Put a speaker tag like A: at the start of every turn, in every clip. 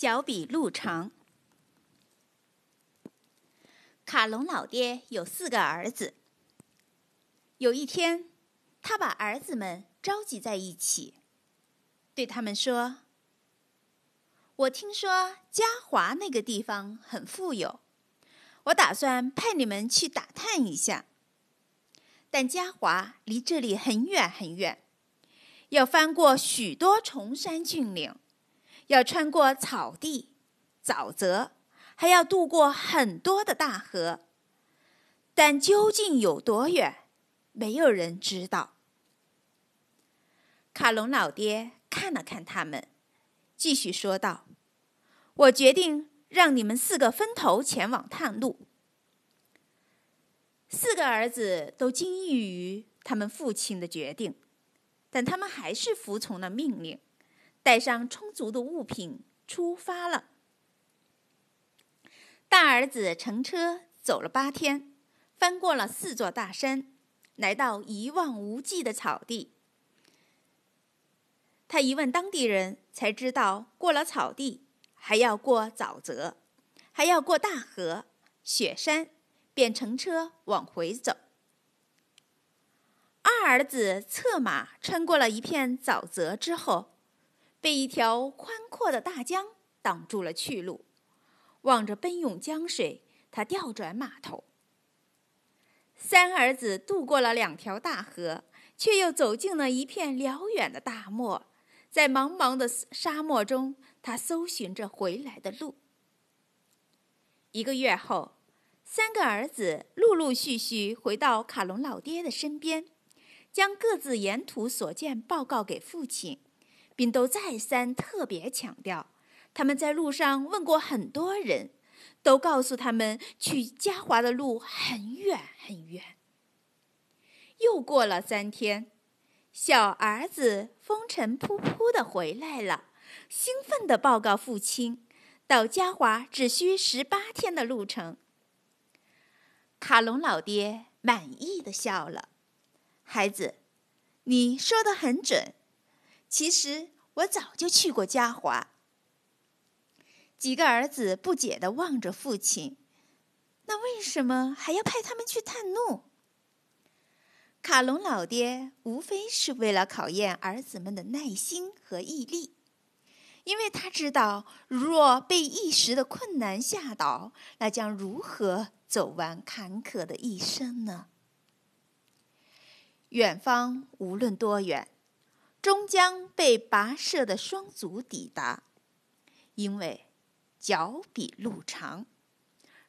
A: 脚比路长。卡隆老爹有四个儿子。有一天，他把儿子们召集在一起，对他们说：“我听说嘉华那个地方很富有，我打算派你们去打探一下。但嘉华离这里很远很远，要翻过许多崇山峻岭。”要穿过草地、沼泽，还要渡过很多的大河，但究竟有多远，没有人知道。卡隆老爹看了看他们，继续说道：“我决定让你们四个分头前往探路。”四个儿子都惊异于他们父亲的决定，但他们还是服从了命令。带上充足的物品，出发了。大儿子乘车走了八天，翻过了四座大山，来到一望无际的草地。他一问当地人，才知道过了草地，还要过沼泽，还要过大河、雪山，便乘车往回走。二儿子策马穿过了一片沼泽之后。被一条宽阔的大江挡住了去路，望着奔涌江水，他调转马头。三儿子渡过了两条大河，却又走进了一片辽远的大漠，在茫茫的沙漠中，他搜寻着回来的路。一个月后，三个儿子陆陆续续回到卡隆老爹的身边，将各自沿途所见报告给父亲。并都再三特别强调，他们在路上问过很多人，都告诉他们去嘉华的路很远很远。又过了三天，小儿子风尘仆仆的回来了，兴奋地报告父亲，到嘉华只需十八天的路程。卡隆老爹满意的笑了，孩子，你说的很准。其实我早就去过嘉华。几个儿子不解地望着父亲，那为什么还要派他们去探路？卡隆老爹无非是为了考验儿子们的耐心和毅力，因为他知道，若被一时的困难吓倒，那将如何走完坎坷的一生呢？远方无论多远。终将被跋涉的双足抵达，因为脚比路长，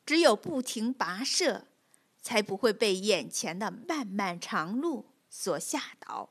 A: 只有不停跋涉，才不会被眼前的漫漫长路所吓倒。